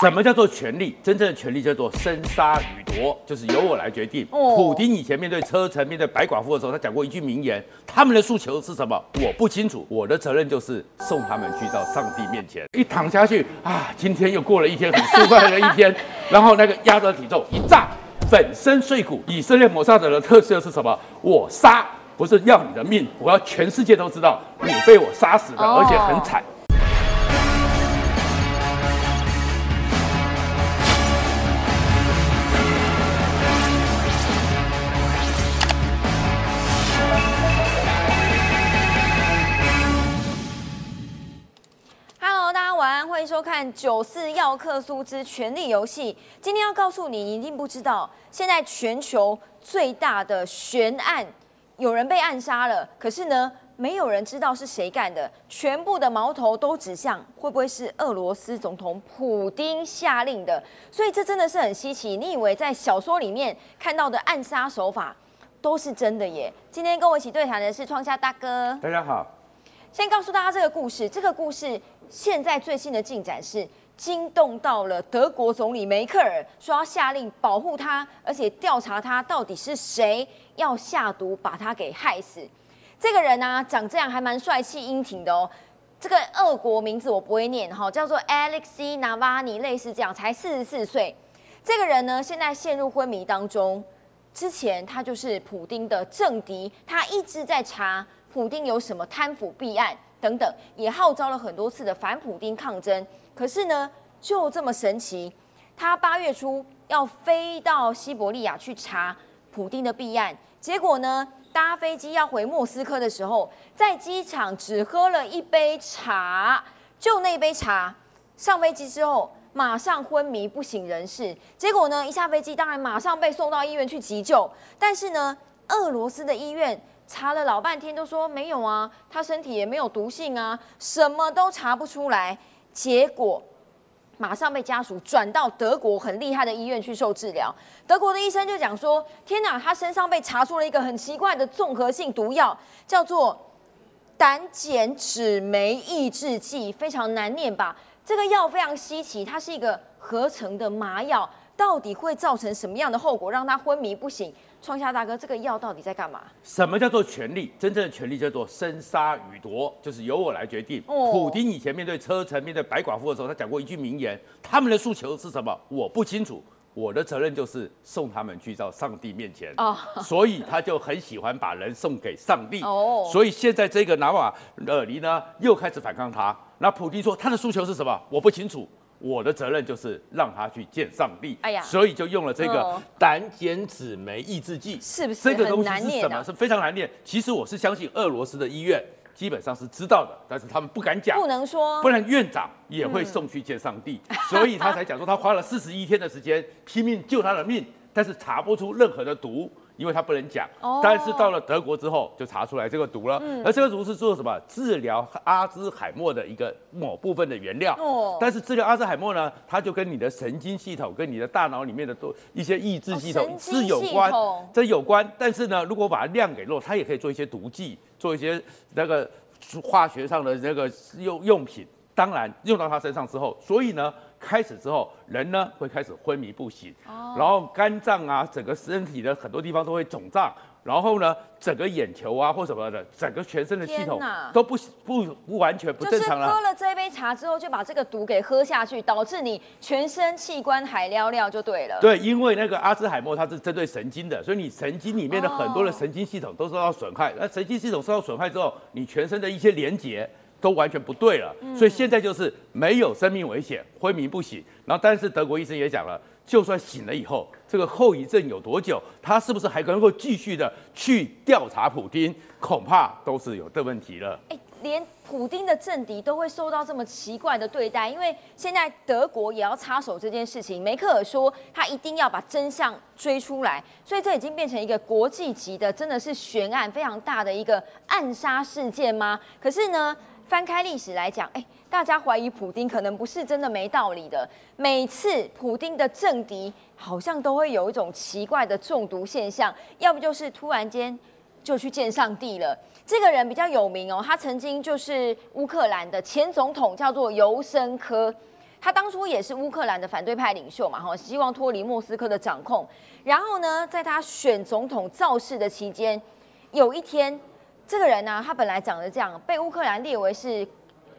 什么叫做权力？真正的权力叫做生杀予夺，就是由我来决定。哦普丁以前面对车臣、面对白寡妇的时候，他讲过一句名言：他们的诉求是什么？我不清楚，我的责任就是送他们去到上帝面前。一躺下去啊，今天又过了一天很舒快的一天，然后那个压着体重一炸，粉身碎骨。以色列抹杀者的特色是什么？我杀。不是要你的命，我要全世界都知道你被我杀死的，哦而且很惨。收看《九四要克苏之权力游戏》。今天要告诉你，你一定不知道，现在全球最大的悬案，有人被暗杀了，可是呢，没有人知道是谁干的，全部的矛头都指向会不会是俄罗斯总统普丁下令的，所以这真的是很稀奇。你以为在小说里面看到的暗杀手法都是真的耶？今天跟我一起对谈的是创夏大哥。大家好。先告诉大家这个故事，这个故事现在最新的进展是惊动到了德国总理梅克尔，说要下令保护他，而且调查他到底是谁要下毒把他给害死。这个人呢、长这样还蛮帅气英挺的哦。这个俄国名字我不会念哈，叫做 Alexei Navalny，类似这样，才四十四岁。这个人呢，现在陷入昏迷当中。之前他就是普丁的政敌，他一直在查普丁有什么贪腐弊案等等，也号召了很多次的反普丁抗争。可是呢，就这么神奇，他八月初要飞到西伯利亚去查普丁的弊案，结果呢，搭飞机要回莫斯科的时候，在机场只喝了一杯茶，就那一杯茶，上飞机之后。马上昏迷不省人事，结果呢，一下飞机当然马上被送到医院去急救，但是呢，俄罗斯的医院查了老半天都说没有啊，他身体也没有毒性啊，什么都查不出来，结果马上被家属转到德国很厉害的医院去受治疗。德国的医生就讲说：“天哪，他身上被查出了一个很奇怪的综合性毒药，叫做胆碱酯酶抑制剂，非常难念吧？这个药非常稀奇，它是一个合成的麻药，到底会造成什么样的后果，让他昏迷不醒？创下大哥，这个药到底在干嘛？什么叫做权力？真正的权力叫做生杀予夺，就是由我来决定。哦普丁以前面对车臣、面对白寡妇的时候，他讲过一句名言：他们的诉求是什么？我不清楚，我的责任就是送他们去到上帝面前。哦所以他就很喜欢把人送给上帝。哦所以现在这个拿瓦尔尼呢，又开始反抗他。那普京说他的诉求是什么？我不清楚。我的责任就是让他去见上帝，哎呀所以就用了这个哦胆碱酯酶抑制剂，是不是这个东西是什么？是非常难念。其实我是相信俄罗斯的医院基本上是知道的，但是他们不敢讲不，能说不然院长也会送去见上帝，所以他才讲说他花了四十一天的时间拼命救他的命，但是查不出任何的毒。因为他不能讲，哦但是到了德国之后就查出来这个毒了，而这个毒是做什么？治疗阿兹海默的一个某部分的原料。哦但是治疗阿兹海默呢，它就跟你的神经系统、跟你的大脑里面的多一些抑制系统是有关这有关。但是呢，如果把它量给漏，它也可以做一些毒剂，做一些那个化学上的那个用用品。当然用到它身上之后，所以呢，开始之后人呢会开始昏迷不醒，哦然后肝脏啊，整个身体的很多地方都会肿胀，然后呢，整个眼球啊或什么的，整个全身的系统都不不不完全不正常了。喝了这杯茶之后，就把这个毒给喝下去，导致你全身器官海撩撩就对了。对，因为那个阿兹海默它是针对神经的，所以你神经里面的很多的哦神经系统都受到损害。那神经系统受到损害之后，你全身的一些连接都完全不对了。嗯所以现在就是没有生命危险，昏迷不醒。然后，但是德国医生也讲了，就算醒了以后，这个后遗症有多久，他是不是还能够继续的去调查普丁，恐怕都是有的问题了。哎，连普丁的政敌都会受到这么奇怪的对待，因为现在德国也要插手这件事情。梅克尔说他一定要把真相追出来，所以这已经变成一个国际级的，真的是悬案非常大的一个暗杀事件吗？可是呢，翻开历史来讲，哎，大家怀疑普丁可能不是真的没道理的。每次普丁的政敌好像都会有一种奇怪的中毒现象，要不就是突然间就去见上帝了。这个人比较有名哦，他曾经就是乌克兰的前总统，叫做尤申科。他当初也是乌克兰的反对派领袖嘛，哈，希望脱离莫斯科的掌控。然后呢，在他选总统造势的期间，有一天，这个人呢，他本来长得这样，被乌克兰列为是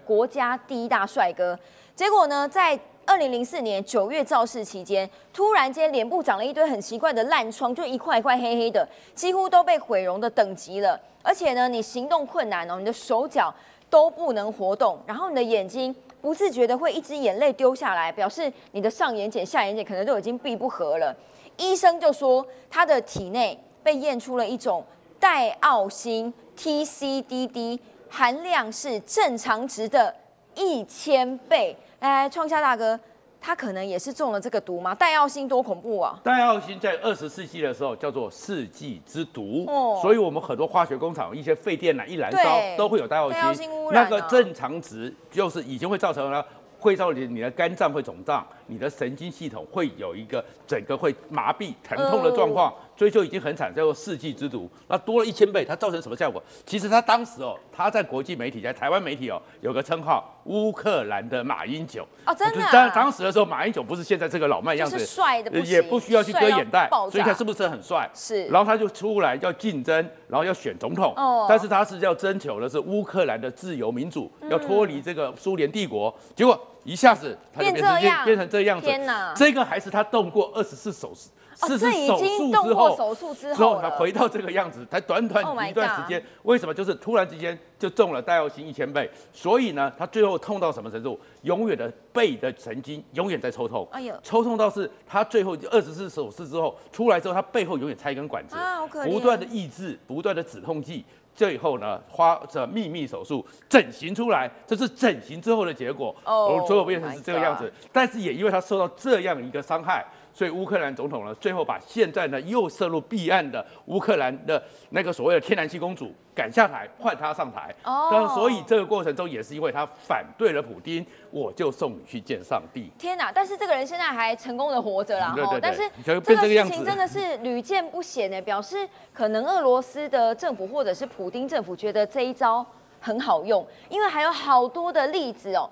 国家第一大帅哥。结果呢，在二零零四年九月造势期间，突然间脸部长了一堆很奇怪的烂疮，就一块一块黑黑的，几乎都被毁容的等级了。而且呢，你行动困难哦，你的手脚都不能活动，然后你的眼睛不自觉的会一直眼泪丢下来，表示你的上眼睑、下眼睑可能都已经闭不合了。医生就说他的体内被验出了一种代奥辛 TCDD，含量是正常值的一千倍。哎，创下大哥，他可能也是中了这个毒吗？戴奥星多恐怖啊！戴奥星在二十世纪的时候叫做世纪之毒，哦所以我们很多化学工厂一些废电缆一燃烧对都会有戴奥戴奥辛污染啊那个正常值就是已经会造成了。会造成你的肝脏会肿胀，你的神经系统会有一个整个会麻痹、疼痛的状况，所以就已经很惨，叫做世纪之毒。那多了一千倍，它造成什么效果？其实它当时哦，它在国际媒体，在台湾媒体哦，有个称号“乌克兰的马英九”。哦，真的、啊。当当时的时候，马英九不是现在这个老迈样子，就是帅的也不需要去割眼袋所以他是不是很帅？是然后他就出来要竞争，然后要选总统，哦但是他是要征求的是乌克兰的自由民主，嗯要脱离这个苏联帝国，结果一下子他就变成变这样变成这样子。天哪这个还是他动过二十四手术。哦，四十手术之后，过手术之之后他回到这个样子，才短 Oh 短一段时间，为什么就是突然之间就中了戴奥辛一千倍？所以呢，他最后痛到什么程度？永远的背的神经永远在抽痛，哎呦抽痛到是他最后二十四手术之后出来之后，他背后永远插一根管子，不断的抑制，不断的止痛剂。最后呢，花这秘密手术整形出来，这是整形之后的结果。哦最后变成是这个样子。但是也因为他受到这样一个伤害，所以乌克兰总统呢，最后把现在呢又涉入弊案的乌克兰的那个所谓的天然气公主赶下台，换他上台。哦但所以这个过程中也是因为他反对了普丁，我就送你去见上帝。天哪！但是这个人现在还成功的活着啦，哈对对对但是就这个事情真的是屡见不鲜呢，表示可能俄罗斯的政府或者是普丁政府觉得这一招很好用，因为还有好多的例子哦。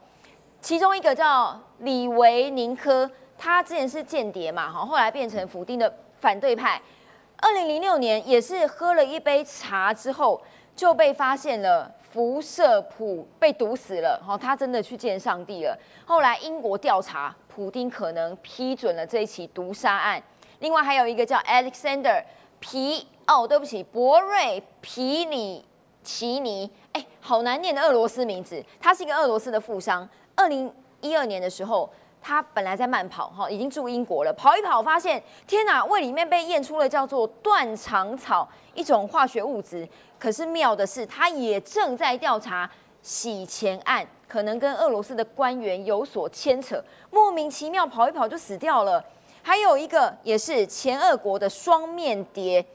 其中一个叫李维宁科，他之前是间谍嘛，哈，后来变成普丁的反对派。二零零六年也是喝了一杯茶之后，就被发现了辐射普被毒死了，哈，他真的去见上帝了。后来英国调查，普丁可能批准了这一起毒杀案。另外还有一个叫 Alexander 皮哦，对不起，博瑞皮里奇尼，哎，好难念的俄罗斯名字。他是一个俄罗斯的富商。二零一二年的时候，他本来在慢跑，哈，已经住英国了，跑一跑发现，天哪，胃里面被验出了叫做断肠草一种化学物质。可是妙的是，他也正在调查洗钱案，可能跟俄罗斯的官员有所牵扯，莫名其妙跑一跑就死掉了。还有一个也是前俄国的双面谍，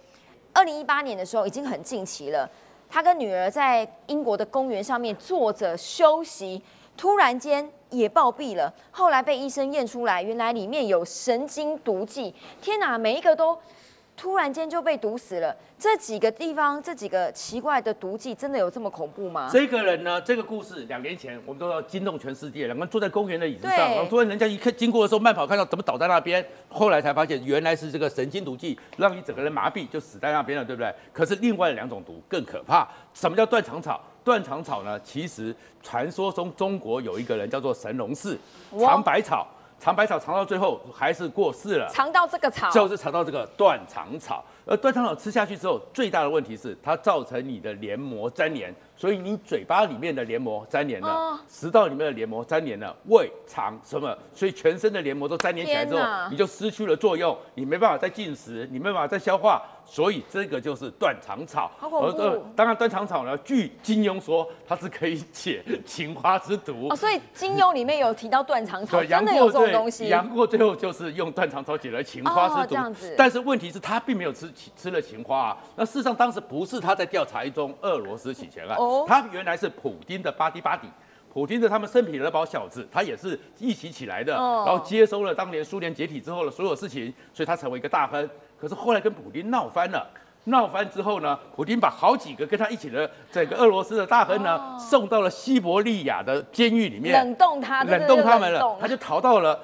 二零一八年的时候已经很近期了。他跟女儿在英国的公园上面坐着休息，突然间也暴毙了。后来被医生验出来，原来里面有神经毒剂。天哪，每一个都突然间就被毒死了。这几个地方，这几个奇怪的毒剂，真的有这么恐怖吗？这个人呢，这个故事两年前我们都要惊动全世界，两个人坐在公园的椅子上，对然后突然人家一看经过的时候慢跑，看到怎么倒在那边，后来才发现原来是这个神经毒剂让你整个人麻痹，就死在那边了，对不对？可是另外两种毒更可怕，什么叫断肠草？断肠草呢，其实传说中中国有一个人叫做神农氏，尝百草，尝百草尝到最后还是过世了。尝到这个草，就是尝到这个断肠草。而断肠草吃下去之后，最大的问题是它造成你的黏膜粘连，所以你嘴巴里面的黏膜粘连了哦，食道里面的黏膜粘连了，胃肠什么，所以全身的黏膜都粘连起来之后，你就失去了作用，你没办法再进食，你没办法再消化，所以这个就是断肠草。好恐怖当然，断肠草呢，据金庸说，它是可以解 情花之毒。哦，所以金庸里面有提到断肠草，真的有过这种东西。杨过最后就是用断肠草解了情花哦之毒，但是问题是他并没有吃吃了情花啊。那事实上当时不是他在调查一宗俄罗斯洗钱案，哦他原来是普丁的巴蒂巴蒂。普丁的他们圣彼得堡小子，他也是一起起来的，哦然后接收了当年苏联解体之后的所有事情，所以他成为一个大亨。可是后来跟普丁闹翻了，闹翻之后呢，普京把好几个跟他一起的整个俄罗斯的大亨呢，送到了西伯利亚的监狱里面，冷冻他，冷冻他们了，他就逃到了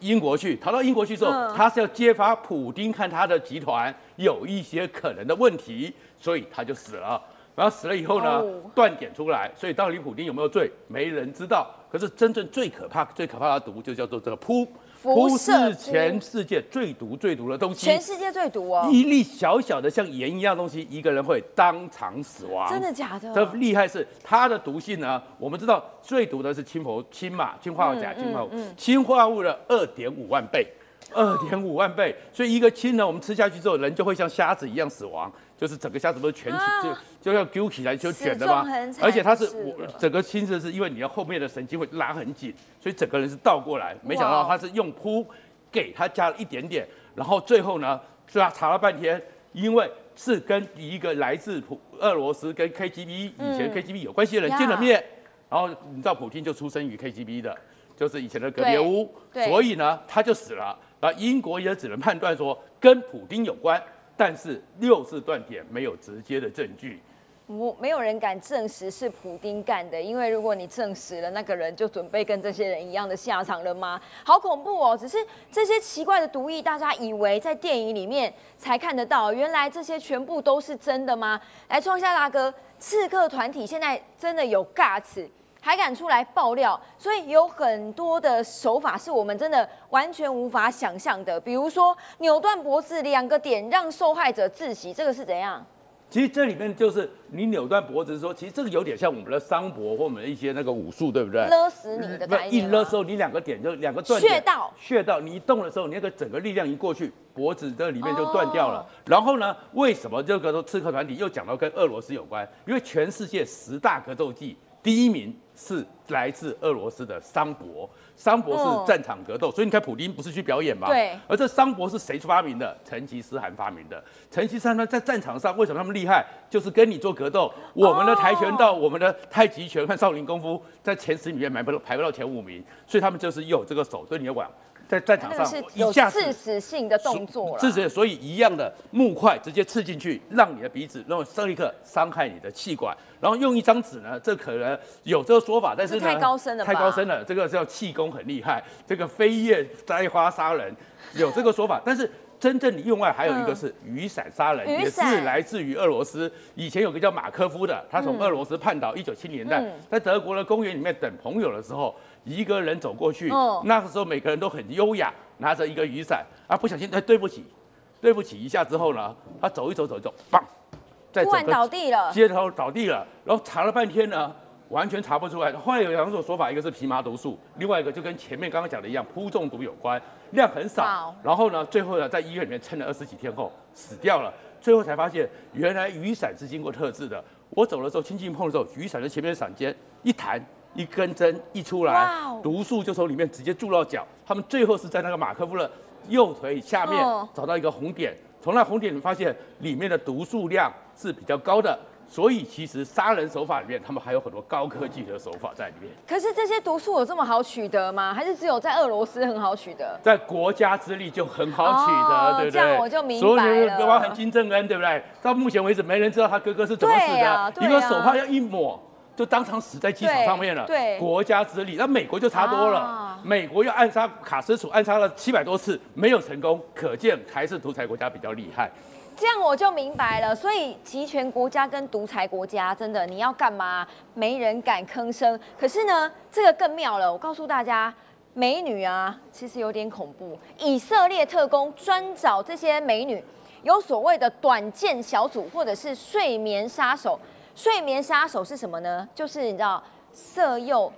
英国去。逃到英国去之后，他是要揭发普京看他的集团有一些可能的问题，所以他就死了。然后死了以后呢，断点出来，所以到底普京有没有罪，没人知道。可是真正最可怕、最可怕的毒就叫做这个扑。不是全世界最毒最毒的东西，全世界最毒哦！一粒小小的像盐一样东西，一个人会当场死亡。真的假的？这厉害是它的毒性呢？我们知道最毒的是氢氟氢嘛，氢化物钾、氢化物，氢化物的二点五万倍，二点五万倍。所以一个氢呢，我们吃下去之后，人就会像虾子一样死亡。就是整个虾子不是卷起，就就要揪起来就卷的吗？而且它是我整个亲子是因为你要后面的神经会拉很紧，所以整个人是倒过来。没想到他是用扑给他加了一点点，然后最后呢，是他查了半天，因为是跟一个来自普俄罗斯跟 KGB 以前 KGB 有关系的人见了面，然后你知道普京就出生于 KGB 的，就是以前的格列乌，所以呢他就死了，然后英国也只能判断说跟普京有关。但是六次断点没有直接的证据，我没有人敢证实是普丁干的，因为如果你证实了，那个人就准备跟这些人一样的下场了吗？好恐怖哦！只是这些奇怪的毒液，大家以为在电影里面才看得到，原来这些全部都是真的吗？来，创下大哥，刺客团体现在真的有 guts。还敢出来爆料，所以有很多的手法是我们真的完全无法想象的。比如说扭断脖子两个点让受害者窒息，这个是怎样？其实这里面就是你扭断脖子，说其实这个有点像我们的桑搏或我们的一些那个武术，对不对？勒死你的概念。一勒时候，你两个点就两个断穴道，穴道，你一动的时候，你那个整个力量一过去，脖子这里面就断掉了。然后呢，为什么这个说刺客团体又讲到跟俄罗斯有关？因为全世界十大格斗技第一名。是来自俄罗斯的桑博，桑博是战场格斗，所以你看普京不是去表演吗？对。而这桑博是谁发明的？成吉思汗发明的。成吉思汗呢，在战场上为什么他们厉害？就是跟你做格斗。我们的跆拳道、我们的太极拳和少林功夫，在前十里面排不到排不到前五名，所以他们就是有这个手，对你的腕。在战场上，有刺死性的动作了。刺死，所以一样的木块直接刺进去，让你的鼻子，然后生立刻伤害你的气管。然后用一张纸呢，这可能有这个说法，但是，太高深了，太高深了。这个叫气功很厉害，这个飞叶摘花杀人，有这个说法。但是真正另外还有一个是雨伞杀人，也是来自于俄罗斯。以前有个叫马科夫的，他从俄罗斯叛逃，一九七零年代在德国的公园里面等朋友的时候。一个人走过去，那个时候每个人都很优雅，拿着一个雨伞啊，不小心哎，对不起，对不起一下之后呢，他走一走走一走，棒，在突然倒地了，街头倒地了，然后查了半天呢，完全查不出来。后来有两种说法，一个是皮麻毒素，另外一个就跟前面刚刚讲的一样，扑中毒有关，量很少。然后呢，最后呢，在医院里面撑了二十几天后死掉了。最后才发现，原来雨伞是经过特制的。我走的时候，轻轻碰的时候，雨伞的前面的伞尖一弹。一根针一出来，毒素就从里面直接注到脚。他们最后是在那个马克夫的右腿下面找到一个红点，从那红点发现里面的毒素量是比较高的。所以其实杀人手法里面，他们还有很多高科技的手法在里面。可是这些毒素有这么好取得吗？还是只有在俄罗斯很好取得？在国家之力就很好取得，对不对？这样我就明白了。包含金正恩，对不对？到目前为止，没人知道他哥哥是怎么死的。一个手帕要一抹。就当场死在机场上面了。对，国家之力，那美国就差多了。美国要暗杀卡斯楚，暗杀了七百多次，没有成功，可见还是独裁国家比较厉害。这样我就明白了。所以集权国家跟独裁国家，真的你要干嘛，没人敢吭声。可是呢，这个更妙了。我告诉大家，美女啊，其实有点恐怖。以色列特工专找这些美女，有所谓的短剑小组，或者是睡眠杀手。睡眠杀手是什么呢？就是你知道色诱，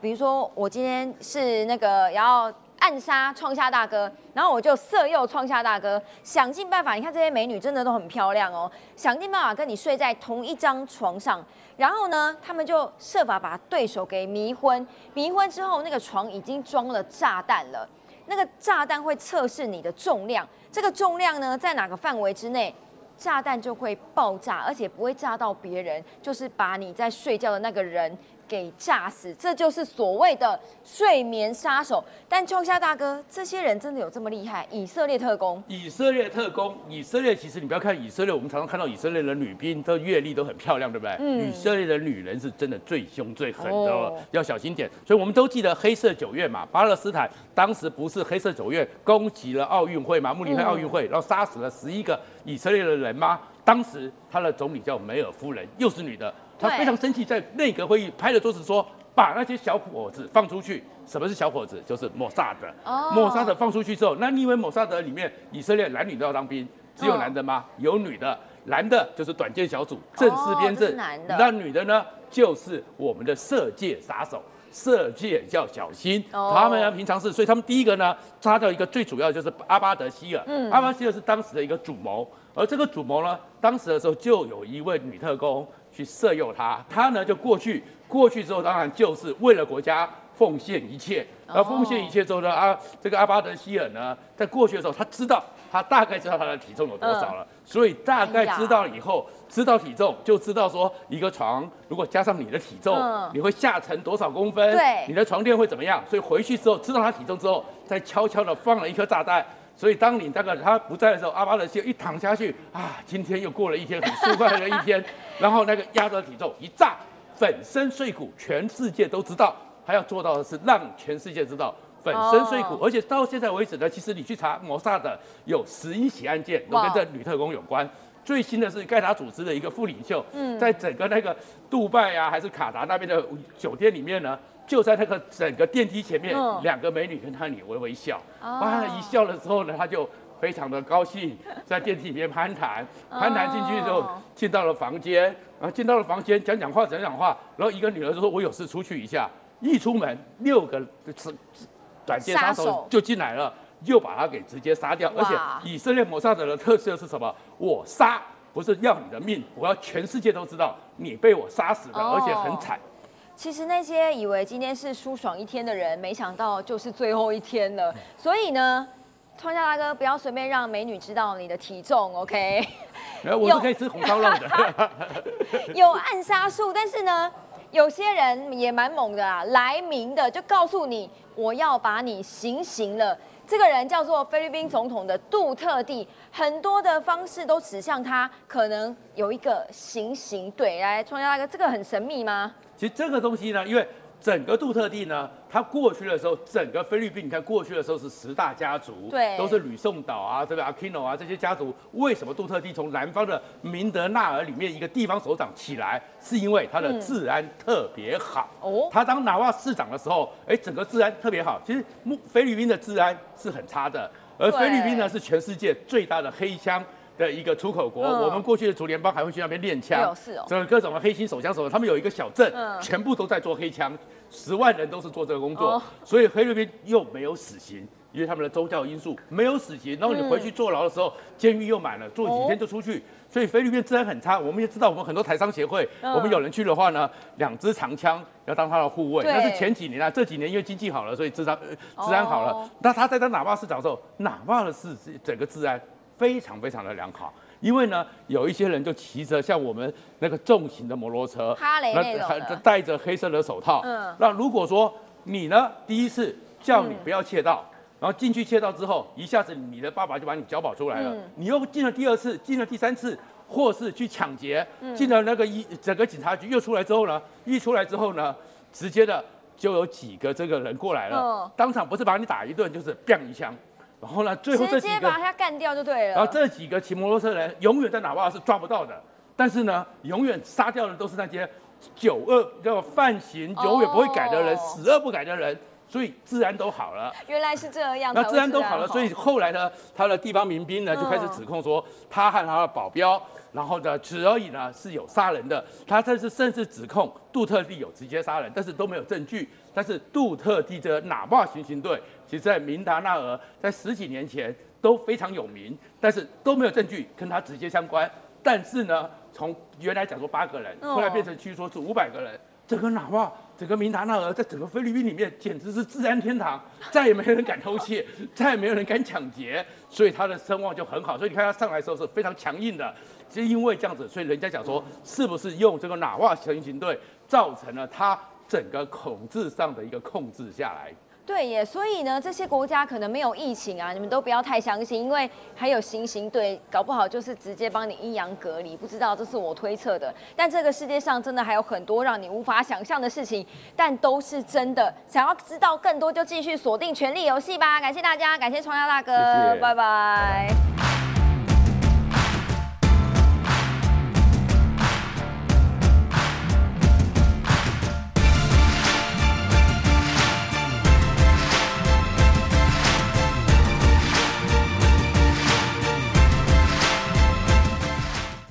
比如说我今天是那个要暗杀创下大哥，然后我就色诱创下大哥，想尽办法。你看这些美女真的都很漂亮哦，想尽办法跟你睡在同一张床上，然后呢，他们就设法把对手给迷昏。迷昏之后，那个床已经装了炸弹了，那个炸弹会测试你的重量，这个重量呢在哪个范围之内？炸弹就会爆炸，而且不会炸到别人，就是把你在睡觉的那个人给炸死，这就是所谓的睡眠杀手。但秋夏大哥，这些人真的有这么厉害？以色列特工，以色列特工，以色列其实你不要看以色列，我们常常看到以色列的女兵的阅历都很漂亮，对不对？嗯。以色列的女人是真的最凶最狠的，要小心点。所以我们都记得黑色九月嘛，巴勒斯坦当时不是黑色九月攻击了奥运会嘛，慕尼黑奥运会，然后杀死了十一个以色列的人吗？当时他的总理叫梅尔夫人，又是女的。他非常生气，在内阁会议拍了桌子说：“把那些小伙子放出去。”什么是小伙子？就是莫萨德。哦。莫萨德放出去之后，那你以为莫萨德里面以色列男女都要当兵？只有男的吗？有女的。男的就是短剑小组，正式编制。男的。那女的呢？就是我们的射界杀手，射界要小心。哦。他们呢，平常是，所以他们第一个呢，抓到一个最主要的就是阿巴德希尔。嗯。阿巴德希尔是当时的一个主谋，而这个主谋呢，当时的时候就有一位女特工。去色诱他，他呢就过去，过去之后当然就是为了国家奉献一切。而奉献一切之后呢，啊，这个阿巴德希尔呢，在过去的时候，他知道，他大概知道他的体重有多少了，所以大概知道以后，知道体重就知道说，一个床如果加上你的体重，你会下沉多少公分？对，你的床垫会怎么样？所以回去之后知道他体重之后，再悄悄的放了一颗炸弹。所以当你那个他不在的时候，阿巴德就一躺下去啊，今天又过了一天很舒快的一天。然后那个压着体重一炸，粉身碎骨，全世界都知道。他要做到的是让全世界知道粉身碎骨。而且到现在为止呢，其实你去查摩萨的有十一起案件都跟这女特工有关。最新的是盖达组织的一个副领袖，在整个那个杜拜啊还是卡达那边的酒店里面呢。就在那个整个电梯前面，两个美女跟他你微微笑，哇！一笑的时候呢，他就非常的高兴，在电梯里面攀谈，攀谈进去之后，进到了房间，然后进到了房间讲讲话讲讲话，然后一个女儿就说：“我有事出去一下。”一出门，六个是短剑杀手就进来了，又把他给直接杀掉。而且以色列谋杀者的特色是什么？我杀不是要你的命，我要全世界都知道你被我杀死的，而且很惨。其实那些以为今天是舒爽一天的人，没想到就是最后一天了。所以呢，川下大哥不要随便让美女知道你的体重，OK？我是可以吃红烧肉的。有暗杀术，但是呢，有些人也蛮猛的啊，来明的就告诉你，我要把你行刑了。这个人叫做菲律宾总统的杜特地，很多的方式都指向他可能有一个行刑队。来，创下大哥，这个很神秘吗？其实这个东西呢，因为整个杜特地呢，他过去的时候，整个菲律宾，你看过去的时候是十大家族，对，都是吕宋岛啊，这个阿基诺啊这些家族。为什么杜特地从南方的明德纳尔里面一个地方首长起来，是因为他的治安特别好。哦，他当纳瓦市长的时候，哎，整个治安特别好。其实菲律宾的治安是很差的，而菲律宾呢是全世界最大的黑枪。的一个出口国，我们过去的竹联邦还会去那边练枪，所以各种的黑心手枪手，他们有一个小镇，全部都在做黑枪，十万人都是做这个工作，所以菲律宾又没有死刑，因为他们的宗教因素没有死刑，然后你回去坐牢的时候，监狱又满了，坐几天就出去，所以菲律宾治安很差。我们也知道，我们很多台商协会，我们有人去的话呢，两支长枪要当他的护卫，那是前几年啊，这几年因为经济好了，所以治安治安好了。那他在当哪怕市长的时候，哪怕的是整个治安。非常非常的良好，因为呢，有一些人就骑着像我们那个重型的摩托车，哈雷那戴着黑色的手套。嗯，那如果说你呢，第一次叫你不要窃盗，然后进去窃盗之后，一下子你的爸爸就把你交保出来了。你又进了第二次，进了第三次，或是去抢劫，进了那个一整个警察局又出来之后呢，一出来之后呢，直接的就有几个这个人过来了，当场不是把你打一顿，就是砰一枪。然后呢？最后这几个直接把他干掉就对了。然后这几个骑摩托车人永远在哪怕是抓不到的，但是呢，永远杀掉的都是那些九恶叫犯行永远不会改的人，死恶不改的人，所以自然都好了。原来是这样。那自然都好了，所以后来呢，他的地方民兵呢就开始指控说，他和他的保镖，然后呢，只而已呢是有杀人的。他这是甚至指控杜特地有直接杀人，但是都没有证据。但是杜特地的哪怕行刑队。其实，在明达纳尔在十几年前都非常有名，但是都没有证据跟他直接相关。但是呢，从原来讲说八个人，后来变成据说是五百个人，整个哪怕整个明达纳尔在整个菲律宾里面简直是治安天堂，再也没有人敢偷窃，再也没有人敢抢劫，所以他的声望就很好。所以你看他上来的时候是非常强硬的，就因为这样子，所以人家讲说，是不是用这个哪怕行刑队造成了他？整个统治上的一个控制下来。对耶，所以呢，这些国家可能没有疫情啊，你们都不要太相信，因为还有行刑队，搞不好就是直接帮你阴阳隔离，不知道这是我推测的。但这个世界上真的还有很多让你无法想象的事情，但都是真的。想要知道更多，就继续锁定《权力游戏》吧。感谢大家，感谢创耀大哥，谢谢拜拜。